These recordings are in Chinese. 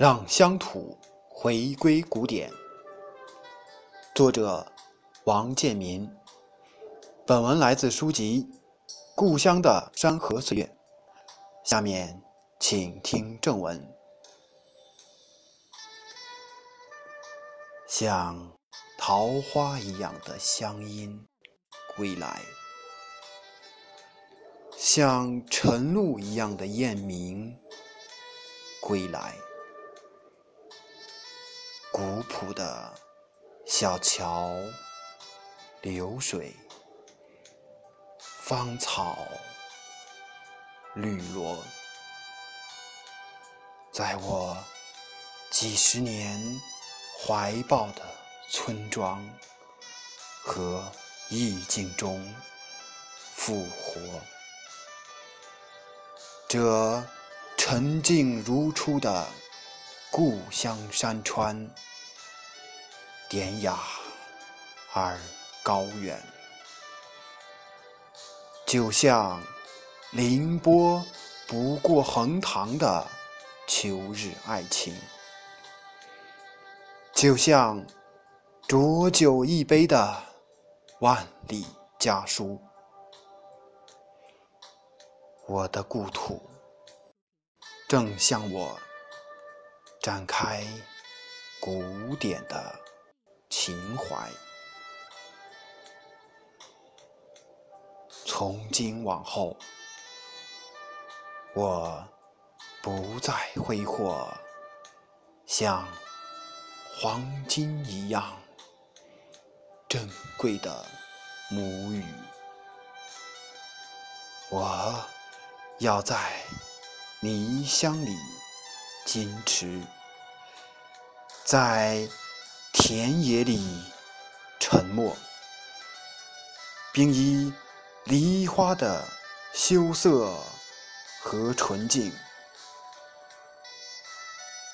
让乡土回归古典。作者：王建民。本文来自书籍《故乡的山河岁月》。下面请听正文。像桃花一样的乡音归来，像晨露一样的雁鸣归来。古朴的小桥流水，芳草绿萝，在我几十年怀抱的村庄和意境中复活。这沉静如初的。故乡山川，典雅而高远，就像凌波不过横塘的秋日爱情，就像浊酒一杯的万里家书。我的故土，正像我。展开古典的情怀，从今往后，我不再挥霍像黄金一样珍贵的母语，我要在泥乡里。矜持，在田野里沉默，并以梨花的羞涩和纯净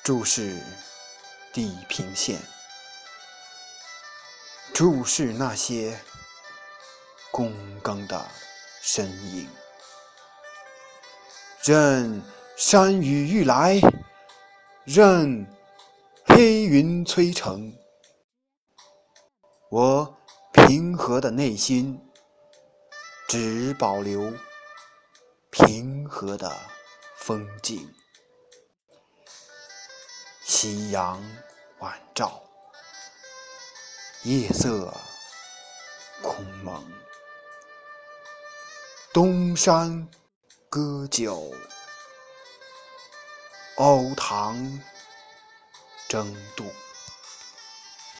注视地平线，注视那些躬耕的身影，任山雨欲来。任黑云摧城，我平和的内心只保留平和的风景。夕阳晚照，夜色空蒙，东山歌酒。瓯塘争渡。